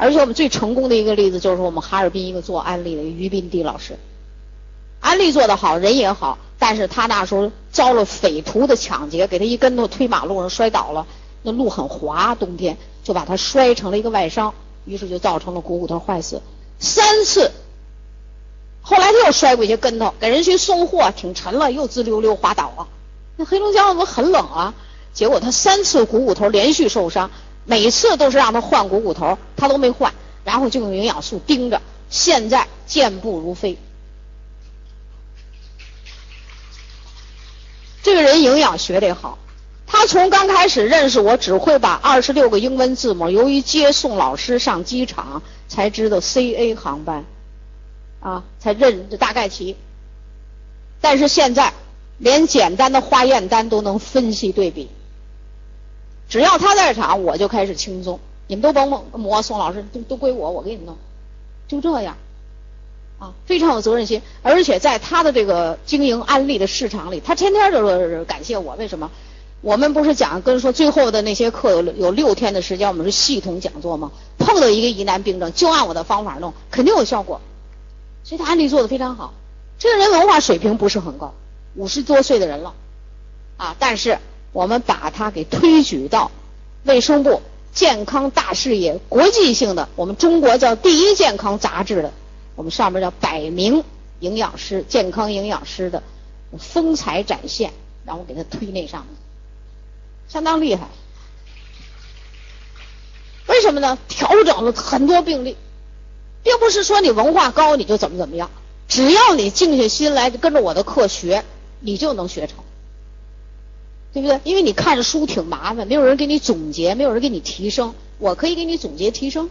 而且我们最成功的一个例子就是我们哈尔滨一个做安利的于斌迪老师，安利做得好，人也好，但是他那时候遭了匪徒的抢劫，给他一跟头推马路上摔倒了，那路很滑，冬天就把他摔成了一个外伤，于是就造成了股骨头坏死三次。后来他又摔过一些跟头，给人去送货，挺沉了，又滋溜溜滑倒了。那黑龙江怎么很冷啊？结果他三次股骨头连续受伤。每次都是让他换股骨头，他都没换，然后就用营养素盯着，现在健步如飞。这个人营养学得好，他从刚开始认识我只会把二十六个英文字母，由于接送老师上机场才知道 C A 航班，啊，才认大概齐。但是现在连简单的化验单都能分析对比。只要他在场，我就开始轻松。你们都甭磨，宋老师都都归我，我给你弄，就这样，啊，非常有责任心。而且在他的这个经营安利的市场里，他天天就是感谢我。为什么？我们不是讲跟说最后的那些课有有六天的时间，我们是系统讲座吗？碰到一个疑难病症，就按我的方法弄，肯定有效果。所以他安利做的非常好。这个人文化水平不是很高，五十多岁的人了，啊，但是。我们把它给推举到卫生部健康大事业国际性的，我们中国叫第一健康杂志的，我们上面叫百名营养师、健康营养师的风采展现，然后给他推那上面，相当厉害。为什么呢？调整了很多病例，并不是说你文化高你就怎么怎么样，只要你静下心来跟着我的课学，你就能学成。对不对？因为你看着书挺麻烦，没有人给你总结，没有人给你提升。我可以给你总结提升。